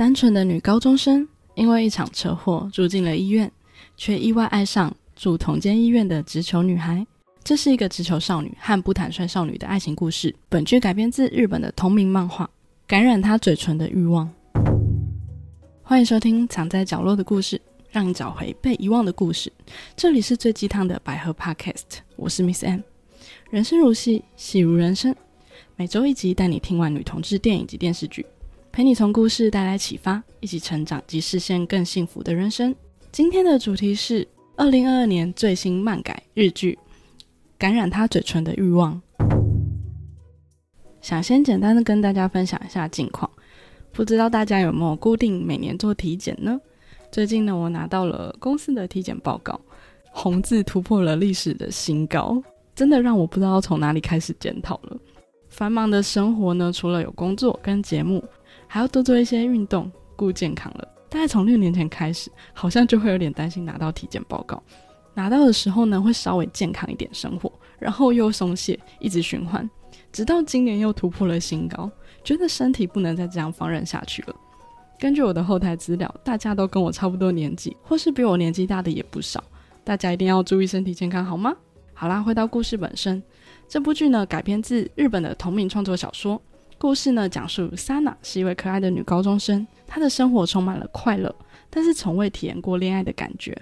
单纯的女高中生，因为一场车祸住进了医院，却意外爱上住同间医院的直球女孩。这是一个直球少女和不坦率少女的爱情故事。本剧改编自日本的同名漫画《感染她嘴唇的欲望》。欢迎收听《藏在角落的故事》，让你找回被遗忘的故事。这里是最鸡汤的百合 Podcast，我是 Miss M。人生如戏，戏如人生。每周一集，带你听完女同志电影及电视剧。陪你从故事带来启发，一起成长及实现更幸福的人生。今天的主题是二零二二年最新漫改日剧《感染他嘴唇的欲望》。想先简单的跟大家分享一下近况，不知道大家有没有固定每年做体检呢？最近呢，我拿到了公司的体检报告，红字突破了历史的新高，真的让我不知道从哪里开始检讨了。繁忙的生活呢，除了有工作跟节目。还要多做一些运动，顾健康了。大概从六年前开始，好像就会有点担心拿到体检报告。拿到的时候呢，会稍微健康一点生活，然后又松懈，一直循环，直到今年又突破了新高，觉得身体不能再这样放任下去了。根据我的后台资料，大家都跟我差不多年纪，或是比我年纪大的也不少。大家一定要注意身体健康，好吗？好啦，回到故事本身，这部剧呢改编自日本的同名创作小说。故事呢，讲述 Sana 是一位可爱的女高中生，她的生活充满了快乐，但是从未体验过恋爱的感觉。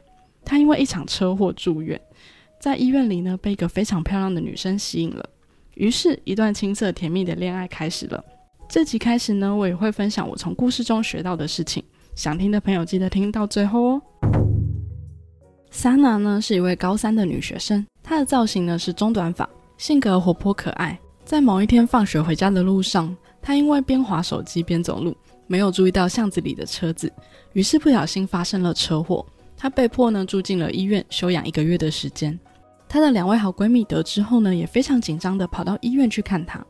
她因为一场车祸住院，在医院里呢，被一个非常漂亮的女生吸引了，于是，一段青涩甜蜜的恋爱开始了。这集开始呢，我也会分享我从故事中学到的事情，想听的朋友记得听到最后哦。Sana 呢，是一位高三的女学生，她的造型呢是中短发，性格活泼可爱。在某一天放学回家的路上，他因为边滑手机边走路，没有注意到巷子里的车子，于是不小心发生了车祸。他被迫呢住进了医院休养一个月的时间。她的两位好闺蜜得知后呢，也非常紧张的跑到医院去看她。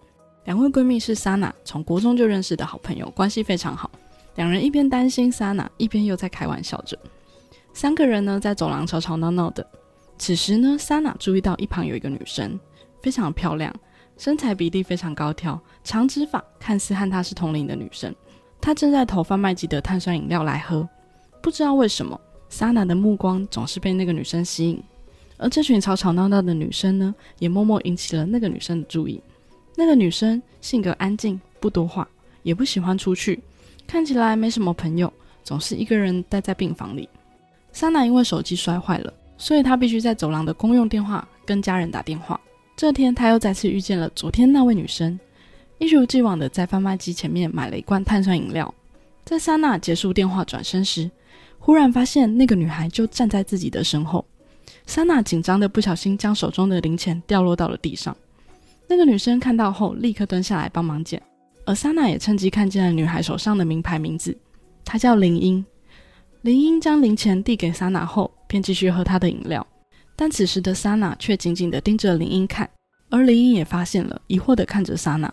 两位闺蜜是 Sana 从国中就认识的好朋友，关系非常好。两人一边担心 Sana，一边又在开玩笑着。三个人呢在走廊吵吵闹闹的。此时呢，Sana 注意到一旁有一个女生，非常漂亮。身材比例非常高挑，长直发，看似和她是同龄的女生。她正在投贩卖机的碳酸饮料来喝。不知道为什么，莎娜的目光总是被那个女生吸引。而这群吵吵闹闹的女生呢，也默默引起了那个女生的注意。那个女生性格安静，不多话，也不喜欢出去，看起来没什么朋友，总是一个人待在病房里。莎娜因为手机摔坏了，所以她必须在走廊的公用电话跟家人打电话。这天，他又再次遇见了昨天那位女生，一如既往的在贩卖机前面买了一罐碳酸饮料。在莎娜结束电话转身时，忽然发现那个女孩就站在自己的身后。莎娜紧张的不小心将手中的零钱掉落到了地上。那个女生看到后，立刻蹲下来帮忙捡，而莎娜也趁机看见了女孩手上的名牌名字，她叫林英。林英将零钱递给莎娜后，便继续喝她的饮料。但此时的莎娜却紧紧地盯着林英看，而林英也发现了，疑惑地看着莎娜。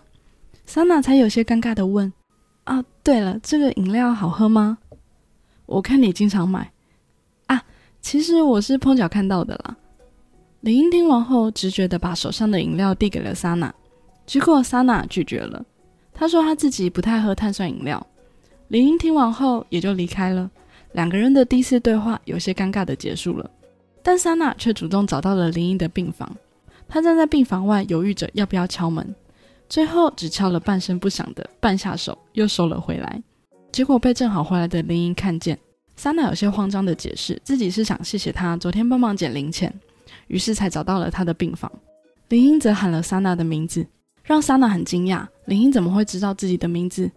莎娜才有些尴尬地问：“啊，对了，这个饮料好喝吗？我看你经常买。啊，其实我是碰巧看到的啦。”林英听完后，直觉地把手上的饮料递给了莎娜，结果莎娜拒绝了。她说她自己不太喝碳酸饮料。林英听完后也就离开了，两个人的第一次对话有些尴尬地结束了。但莎娜却主动找到了林英的病房，她站在病房外犹豫着要不要敲门，最后只敲了半声不响的半下手，又收了回来。结果被正好回来的林英看见，莎娜有些慌张的解释自己是想谢谢他昨天帮忙捡零钱，于是才找到了他的病房。林英则喊了莎娜的名字，让莎娜很惊讶，林英怎么会知道自己的名字？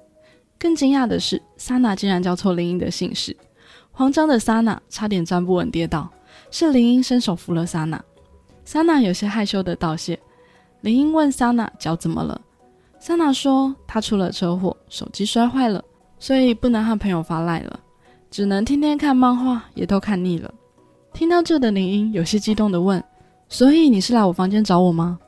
更惊讶的是，莎娜竟然叫错林英的姓氏，慌张的莎娜差点站不稳跌倒。是林英伸手扶了莎娜，莎娜有些害羞的道谢。林英问莎娜脚怎么了，莎娜说她出了车祸，手机摔坏了，所以不能和朋友发赖了，只能天天看漫画，也都看腻了。听到这的林英有些激动的问：“所以你是来我房间找我吗？”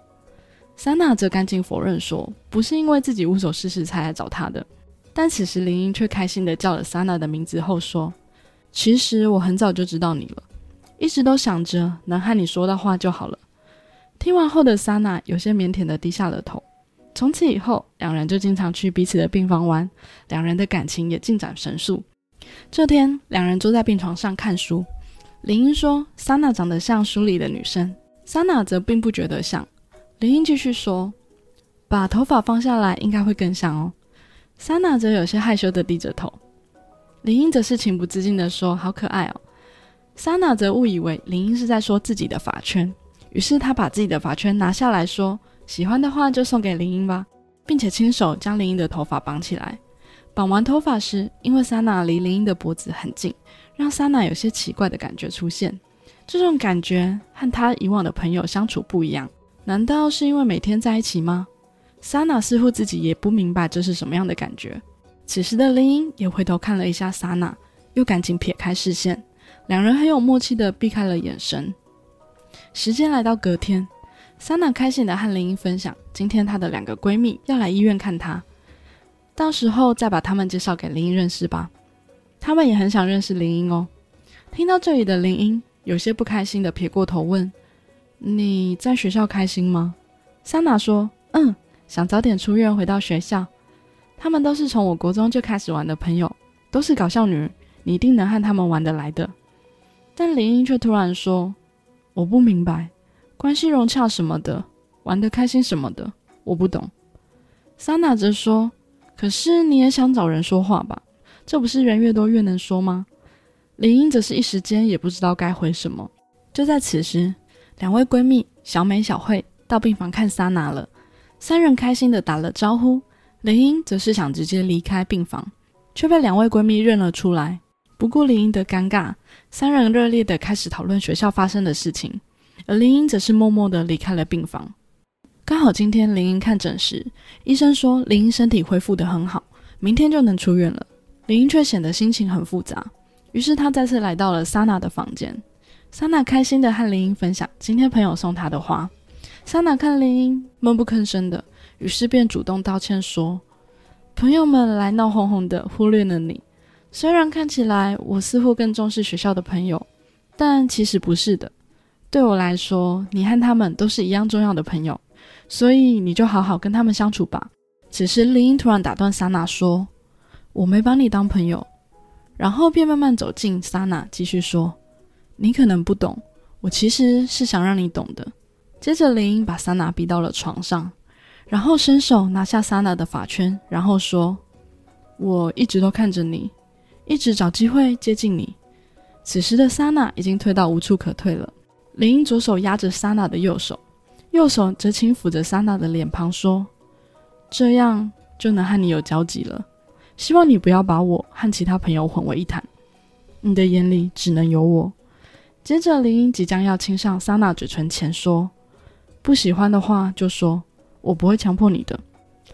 莎娜则赶紧否认说：“不是因为自己无所事事才来找他的。”但此时林英却开心的叫了莎娜的名字后说：“其实我很早就知道你了。”一直都想着能和你说到话就好了。听完后的莎娜有些腼腆的低下了头。从此以后，两人就经常去彼此的病房玩，两人的感情也进展神速。这天，两人坐在病床上看书。林英说：“莎娜长得像书里的女生。”莎娜则并不觉得像。林英继续说：“把头发放下来，应该会更像哦。”莎娜则有些害羞的低着头。林英则是情不自禁地说：“好可爱哦。”莎娜则误以为林英是在说自己的发圈，于是她把自己的发圈拿下来说：“喜欢的话就送给林英吧，并且亲手将林英的头发绑起来。”绑完头发时，因为莎娜离林英的脖子很近，让莎娜有些奇怪的感觉出现。这种感觉和她以往的朋友相处不一样，难道是因为每天在一起吗？莎娜似乎自己也不明白这是什么样的感觉。此时的林英也回头看了一下莎娜，又赶紧撇开视线，两人很有默契的避开了眼神。时间来到隔天，莎娜开心的和林英分享，今天她的两个闺蜜要来医院看她。到时候再把她们介绍给林英认识吧，他们也很想认识林英哦。听到这里的林英有些不开心的撇过头问：“你在学校开心吗？”桑娜说：“嗯，想早点出院回到学校。他们都是从我国中就开始玩的朋友，都是搞笑女，你一定能和他们玩得来的。”但林英却突然说：“我不明白，关系融洽什么的，玩得开心什么的，我不懂。”桑娜则说。可是你也想找人说话吧？这不是人越多越能说吗？林英则是一时间也不知道该回什么。就在此时，两位闺蜜小美、小慧到病房看莎娜了。三人开心的打了招呼。林英则是想直接离开病房，却被两位闺蜜认了出来。不顾林英的尴尬，三人热烈的开始讨论学校发生的事情，而林英则是默默的离开了病房。刚好今天林英看诊时，医生说林英身体恢复得很好，明天就能出院了。林英却显得心情很复杂，于是他再次来到了莎娜的房间。莎娜开心地和林英分享今天朋友送她的花。莎娜看林英闷不吭声的，于是便主动道歉说：“朋友们来闹哄哄的，忽略了你。虽然看起来我似乎更重视学校的朋友，但其实不是的。对我来说，你和他们都是一样重要的朋友。”所以你就好好跟他们相处吧。此时，林英突然打断莎娜说：“我没把你当朋友。”然后便慢慢走近莎娜，继续说：“你可能不懂，我其实是想让你懂的。”接着，林英把莎娜逼到了床上，然后伸手拿下莎娜的发圈，然后说：“我一直都看着你，一直找机会接近你。”此时的莎娜已经退到无处可退了。林英左手压着莎娜的右手。右手则轻抚着莎娜的脸庞，说：“这样就能和你有交集了。希望你不要把我和其他朋友混为一谈。你的眼里只能有我。”接着，林英即将要亲上莎娜嘴唇前，说：“不喜欢的话就说，我不会强迫你的。”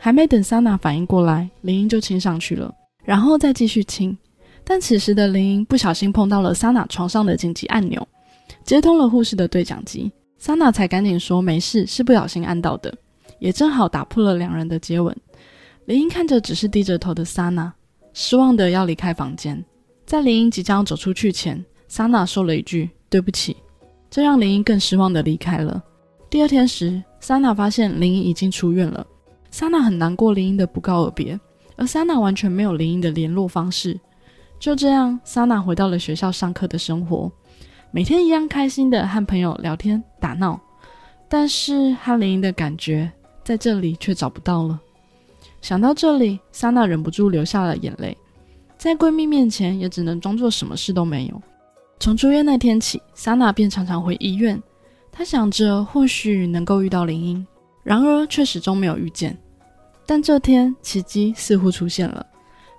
还没等莎娜反应过来，林英就亲上去了，然后再继续亲。但此时的林英不小心碰到了莎娜床上的紧急按钮，接通了护士的对讲机。莎娜才赶紧说：“没事，是不小心按到的。”也正好打破了两人的接吻。林英看着只是低着头的莎娜，失望的要离开房间。在林英即将走出去前，莎娜说了一句：“对不起。”这让林英更失望的离开了。第二天时，莎娜发现林英已经出院了。莎娜很难过林英的不告而别，而莎娜完全没有林英的联络方式。就这样，莎娜回到了学校上课的生活。每天一样开心的和朋友聊天打闹，但是和林英的感觉在这里却找不到了。想到这里，莎娜忍不住流下了眼泪，在闺蜜面前也只能装作什么事都没有。从住院那天起，莎娜便常常回医院，她想着或许能够遇到林英，然而却始终没有遇见。但这天，奇迹似乎出现了，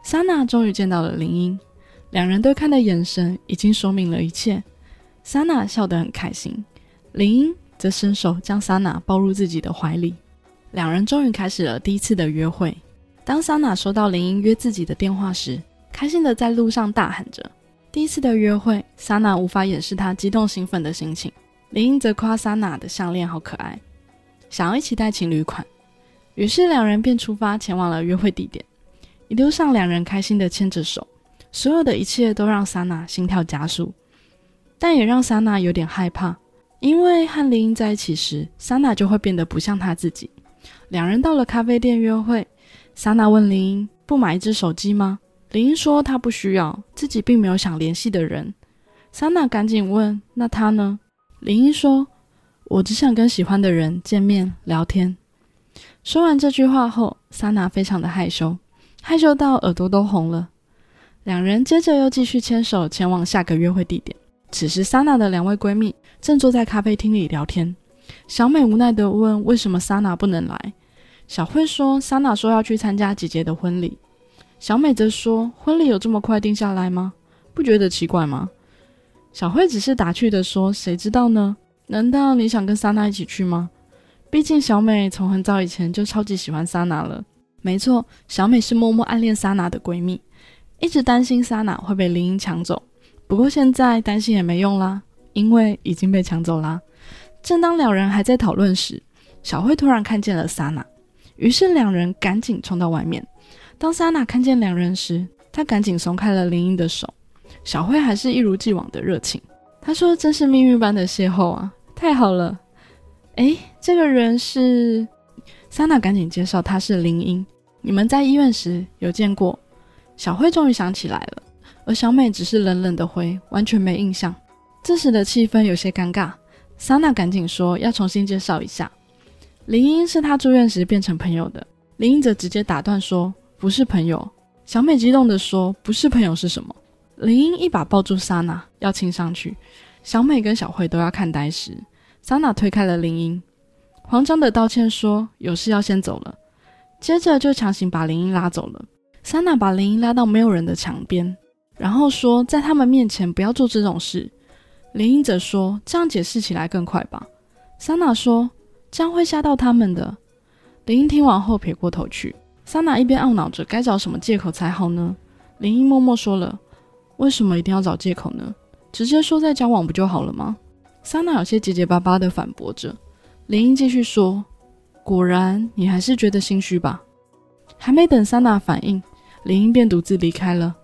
莎娜终于见到了林英，两人对看的眼神已经说明了一切。莎娜笑得很开心，林英则伸手将莎娜抱入自己的怀里，两人终于开始了第一次的约会。当莎娜收到林英约自己的电话时，开心的在路上大喊着：“第一次的约会！”莎娜无法掩饰她激动兴奋的心情。林英则夸莎娜的项链好可爱，想要一起带情侣款。于是两人便出发前往了约会地点。一路上，两人开心的牵着手，所有的一切都让莎娜心跳加速。但也让莎娜有点害怕，因为和林英在一起时，莎娜就会变得不像她自己。两人到了咖啡店约会，莎娜问林英：“不买一只手机吗？”林英说：“她不需要，自己并没有想联系的人。”莎娜赶紧问：“那他呢？”林英说：“我只想跟喜欢的人见面聊天。”说完这句话后，莎娜非常的害羞，害羞到耳朵都红了。两人接着又继续牵手前往下个约会地点。此时，莎娜的两位闺蜜正坐在咖啡厅里聊天。小美无奈地问：“为什么莎娜不能来？”小慧说：“莎娜说要去参加姐姐的婚礼。”小美则说：“婚礼有这么快定下来吗？不觉得奇怪吗？”小慧只是打趣地说：“谁知道呢？难道你想跟莎娜一起去吗？毕竟小美从很早以前就超级喜欢莎娜了。没错，小美是默默暗恋莎娜的闺蜜，一直担心莎娜会被林英抢走。不过现在担心也没用啦，因为已经被抢走啦。”正当两人还在讨论时，小慧突然看见了莎娜。于是两人赶紧冲到外面。当莎娜看见两人时，她赶紧松开了林英的手。小慧还是一如既往的热情。她说：“真是命运般的邂逅啊，太好了！”哎，这个人是莎娜，赶紧介绍他是林英。你们在医院时有见过？小慧终于想起来了，而小美只是冷冷的回，完全没印象。这时的气氛有些尴尬。莎娜赶紧说：“要重新介绍一下。”林英是她住院时变成朋友的，林英则直接打断说：“不是朋友。”小美激动地说：“不是朋友是什么？”林英一把抱住莎娜，要亲上去。小美跟小慧都要看呆时，莎娜推开了林英，慌张的道歉说：“有事要先走了。”接着就强行把林英拉走了。桑娜把林英拉到没有人的墙边，然后说：“在他们面前不要做这种事。”林英则说：“这样解释起来更快吧。”桑娜说。这样会吓到他们的。林英听完后撇过头去，桑娜一边懊恼着该找什么借口才好呢？林英默默说了：“为什么一定要找借口呢？直接说在交往不就好了吗？”桑娜有些结结巴巴地反驳着。林英继续说：“果然，你还是觉得心虚吧？”还没等桑娜反应，林英便独自离开了。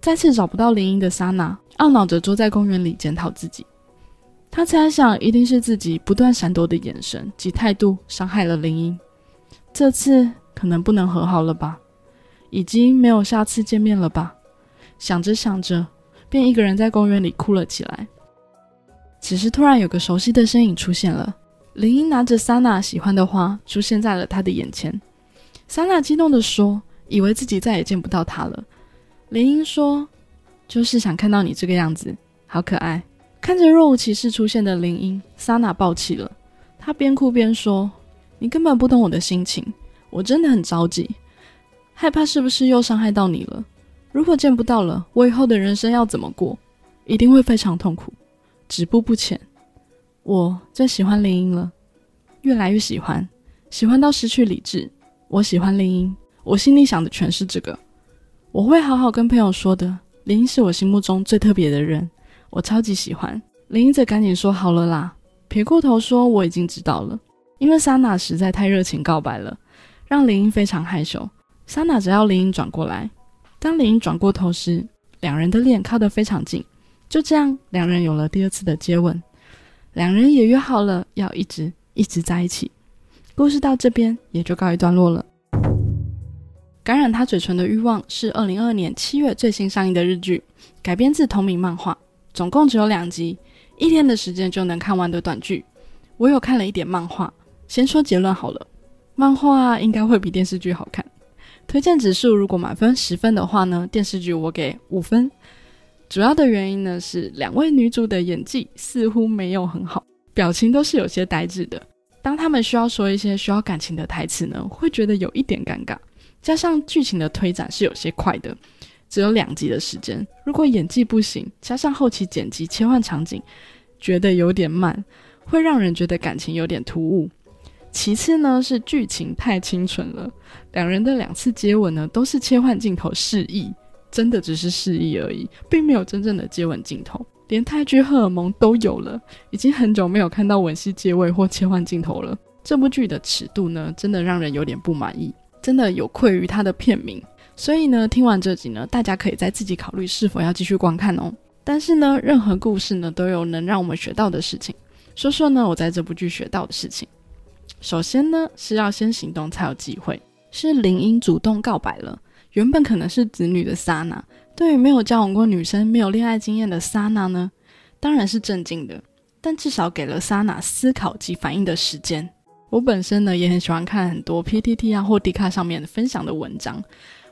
再次找不到林英的莎娜，懊恼着坐在公园里检讨自己。他猜想，一定是自己不断闪躲的眼神及态度伤害了林英。这次可能不能和好了吧？已经没有下次见面了吧？想着想着，便一个人在公园里哭了起来。此时，突然有个熟悉的身影出现了。林英拿着莎娜喜欢的花出现在了他的眼前。莎娜激动地说：“以为自己再也见不到他了。”林英说：“就是想看到你这个样子，好可爱。”看着若无其事出现的林英，莎娜爆气了。她边哭边说：“你根本不懂我的心情，我真的很着急，害怕是不是又伤害到你了？如果见不到了，我以后的人生要怎么过？一定会非常痛苦，止步不前。我最喜欢林英了，越来越喜欢，喜欢到失去理智。我喜欢林英，我心里想的全是这个。我会好好跟朋友说的。林英是我心目中最特别的人。”我超级喜欢林英，则赶紧说好了啦，撇过头说我已经知道了，因为莎娜实在太热情告白了，让林英非常害羞。莎娜只要林英转过来，当林英转过头时，两人的脸靠得非常近，就这样，两人有了第二次的接吻，两人也约好了要一直一直在一起。故事到这边也就告一段落了。感染他嘴唇的欲望是二零二二年七月最新上映的日剧，改编自同名漫画。总共只有两集，一天的时间就能看完的短剧。我有看了一点漫画，先说结论好了。漫画应该会比电视剧好看。推荐指数如果满分十分的话呢，电视剧我给五分。主要的原因呢是两位女主的演技似乎没有很好，表情都是有些呆滞的。当他们需要说一些需要感情的台词呢，会觉得有一点尴尬。加上剧情的推展是有些快的。只有两集的时间，如果演技不行，加上后期剪辑切换场景，觉得有点慢，会让人觉得感情有点突兀。其次呢，是剧情太清纯了，两人的两次接吻呢，都是切换镜头示意，真的只是示意而已，并没有真正的接吻镜头，连泰剧荷尔蒙都有了，已经很久没有看到吻戏接位或切换镜头了。这部剧的尺度呢，真的让人有点不满意，真的有愧于它的片名。所以呢，听完这集呢，大家可以再自己考虑是否要继续观看哦。但是呢，任何故事呢都有能让我们学到的事情。说说呢，我在这部剧学到的事情。首先呢，是要先行动才有机会。是林英主动告白了。原本可能是子女的莎娜，对于没有交往过女生、没有恋爱经验的莎娜呢，当然是震惊的。但至少给了莎娜思考及反应的时间。我本身呢，也很喜欢看很多 PTT 啊或 D 卡上面分享的文章。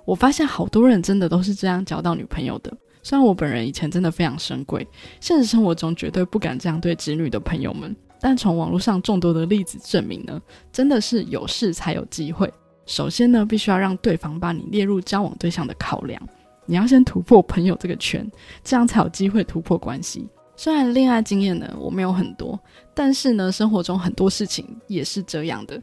我发现好多人真的都是这样交到女朋友的。虽然我本人以前真的非常深贵，现实生活中绝对不敢这样对子女的朋友们。但从网络上众多的例子证明呢，真的是有事才有机会。首先呢，必须要让对方把你列入交往对象的考量。你要先突破朋友这个圈，这样才有机会突破关系。虽然恋爱经验呢我没有很多，但是呢生活中很多事情也是这样的，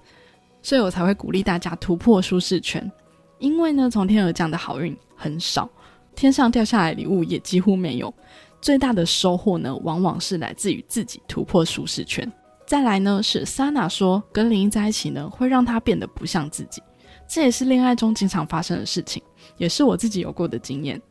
所以我才会鼓励大家突破舒适圈。因为呢从天而降的好运很少，天上掉下来礼物也几乎没有。最大的收获呢，往往是来自于自己突破舒适圈。再来呢是 Sana 说跟林一在一起呢，会让他变得不像自己。这也是恋爱中经常发生的事情，也是我自己有过的经验。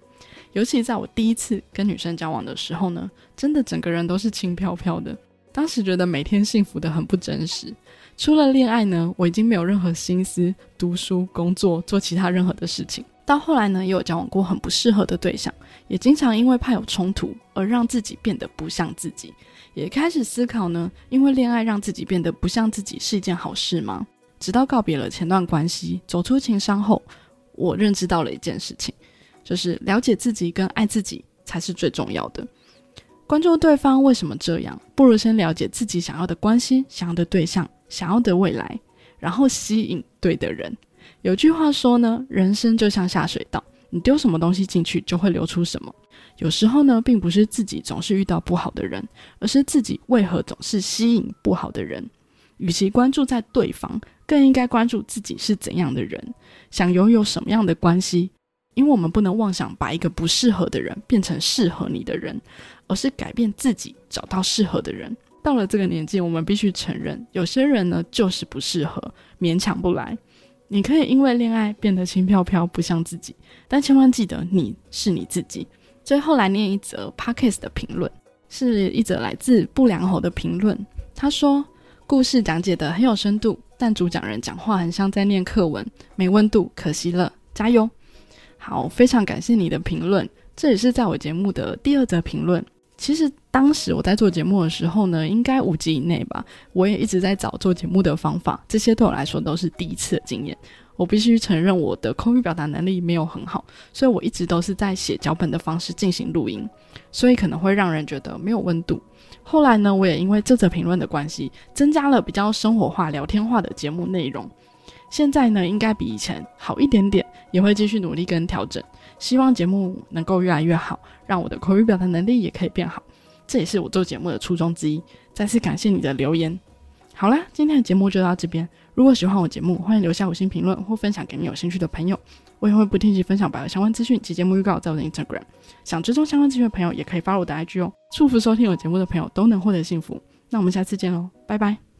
尤其在我第一次跟女生交往的时候呢，真的整个人都是轻飘飘的。当时觉得每天幸福的很不真实。除了恋爱呢，我已经没有任何心思读书、工作、做其他任何的事情。到后来呢，也有交往过很不适合的对象，也经常因为怕有冲突而让自己变得不像自己。也开始思考呢，因为恋爱让自己变得不像自己是一件好事吗？直到告别了前段关系，走出情伤后，我认知到了一件事情，就是了解自己跟爱自己才是最重要的。关注对方为什么这样，不如先了解自己想要的关系、想要的对象、想要的未来，然后吸引对的人。有句话说呢，人生就像下水道，你丢什么东西进去，就会流出什么。有时候呢，并不是自己总是遇到不好的人，而是自己为何总是吸引不好的人。与其关注在对方。更应该关注自己是怎样的人，想拥有什么样的关系。因为我们不能妄想把一个不适合的人变成适合你的人，而是改变自己，找到适合的人。到了这个年纪，我们必须承认，有些人呢就是不适合，勉强不来。你可以因为恋爱变得轻飘飘，不像自己，但千万记得你是你自己。最后来念一则 Parkes 的评论，是一则来自不良猴的评论。他说：“故事讲解的很有深度。”但主讲人讲话很像在念课文，没温度，可惜了，加油！好，非常感谢你的评论，这也是在我节目的第二则评论。其实当时我在做节目的时候呢，应该五集以内吧，我也一直在找做节目的方法，这些对我来说都是第一次的经验。我必须承认我的口语表达能力没有很好，所以我一直都是在写脚本的方式进行录音，所以可能会让人觉得没有温度。后来呢，我也因为这则评论的关系，增加了比较生活化、聊天化的节目内容。现在呢，应该比以前好一点点，也会继续努力跟调整。希望节目能够越来越好，让我的口语表达能力也可以变好。这也是我做节目的初衷之一。再次感谢你的留言。好啦，今天的节目就到这边。如果喜欢我节目，欢迎留下五星评论或分享给你有兴趣的朋友。我也会不定期分享百合相关资讯及节目预告在我的 Instagram。想追踪相关资讯的朋友，也可以发我的 IG 哦。祝福收听我节目的朋友都能获得幸福。那我们下次见喽，拜拜。